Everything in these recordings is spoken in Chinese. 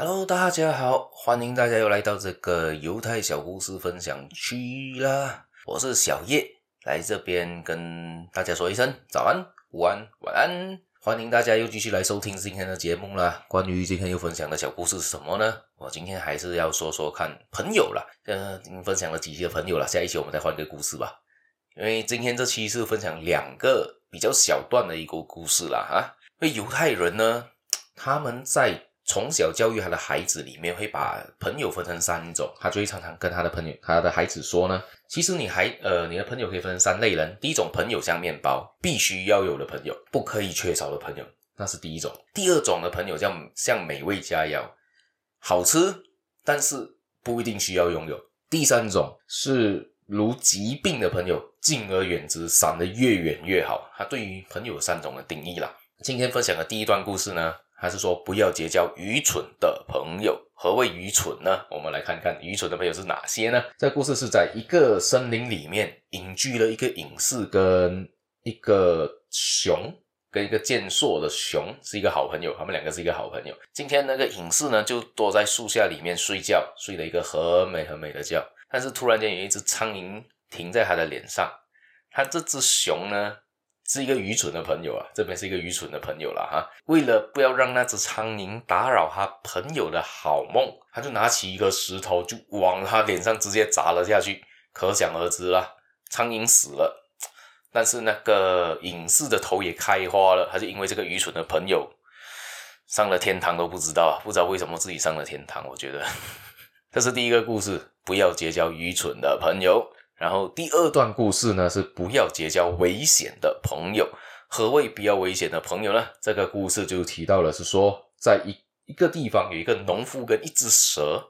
Hello，大家好，欢迎大家又来到这个犹太小故事分享区啦。我是小叶，来这边跟大家说一声早安、午安、晚安。欢迎大家又继续来收听今天的节目啦。关于今天又分享的小故事是什么呢？我今天还是要说说看朋友啦。呃，分享了几期的朋友啦，下一期我们再换个故事吧。因为今天这期是分享两个比较小段的一个故事啦，哈。因为犹太人呢，他们在从小教育他的孩子里面，会把朋友分成三种。他就会常常跟他的朋友、他的孩子说呢，其实你还呃，你的朋友可以分成三类人。第一种朋友像面包，必须要有的朋友，不可以缺少的朋友，那是第一种。第二种的朋友叫像美味佳肴，好吃，但是不一定需要拥有。第三种是如疾病的朋友，敬而远之，闪得越远越好。他对于朋友三种的定义啦。今天分享的第一段故事呢，还是说不要结交愚蠢的朋友？何谓愚蠢呢？我们来看看愚蠢的朋友是哪些呢？这故事是在一个森林里面，隐居了一个隐士跟一个熊，跟一个健硕的熊是一个好朋友，他们两个是一个好朋友。今天那个隐士呢，就躲在树下里面睡觉，睡了一个很美很美的觉。但是突然间有一只苍蝇停在他的脸上，他这只熊呢，是一个愚蠢的朋友啊，这边是一个愚蠢的朋友了哈。为了不要让那只苍蝇打扰他朋友的好梦，他就拿起一个石头就往他脸上直接砸了下去。可想而知啦，苍蝇死了，但是那个隐士的头也开花了。他就因为这个愚蠢的朋友上了天堂都不知道啊，不知道为什么自己上了天堂。我觉得 这是第一个故事，不要结交愚蠢的朋友。然后第二段故事呢，是不要结交危险的朋友。何谓比较危险的朋友呢？这个故事就提到了，是说在一一个地方有一个农夫跟一只蛇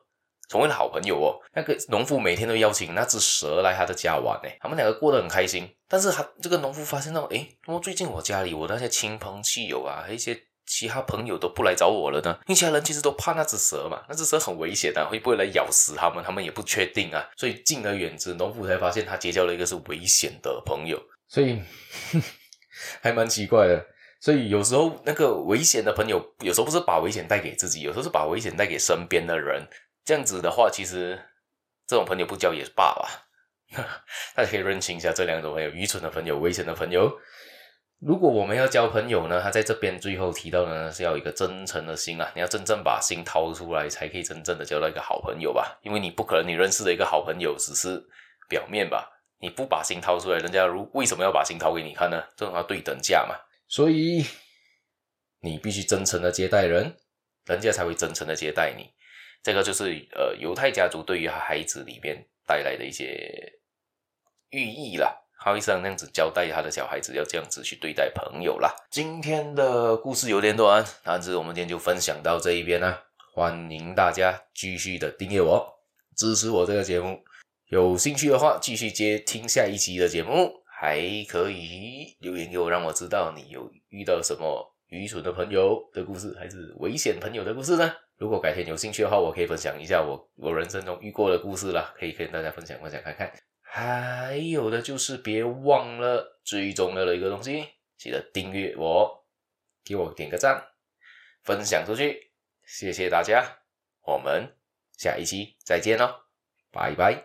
成为了好朋友哦。那个农夫每天都邀请那只蛇来他的家玩，诶，他们两个过得很开心。但是他这个农夫发现到，诶，怎么最近我家里我那些亲朋戚友啊，一些。其他朋友都不来找我了呢，因为其他人其实都怕那只蛇嘛，那只蛇很危险的，会不会来咬死他们？他们也不确定啊，所以敬而远之。农夫才发现他结交了一个是危险的朋友，所以 还蛮奇怪的。所以有时候那个危险的朋友，有时候不是把危险带给自己，有时候是把危险带给身边的人。这样子的话，其实这种朋友不交也是罢了。大家可以认清一下这两种朋友：愚蠢的朋友、危险的朋友。如果我们要交朋友呢，他在这边最后提到的呢，是要一个真诚的心啊，你要真正把心掏出来，才可以真正的交到一个好朋友吧。因为你不可能你认识的一个好朋友只是表面吧，你不把心掏出来，人家如为什么要把心掏给你看呢？这种要对等价嘛。所以你必须真诚的接待人，人家才会真诚的接待你。这个就是呃犹太家族对于孩子里面带来的一些寓意啦。他会像那样子交代他的小孩子，要这样子去对待朋友啦。今天的故事有点短，但是我们今天就分享到这一边啦。欢迎大家继续的订阅我，支持我这个节目。有兴趣的话，继续接听下一期的节目，还可以留言给我，让我知道你有遇到什么愚蠢的朋友的故事，还是危险朋友的故事呢？如果改天有兴趣的话，我可以分享一下我我人生中遇过的故事啦，可以跟大家分享分享看看。还有的就是别忘了最重要的一个东西，记得订阅我，给我点个赞，分享出去，谢谢大家，我们下一期再见喽，拜拜。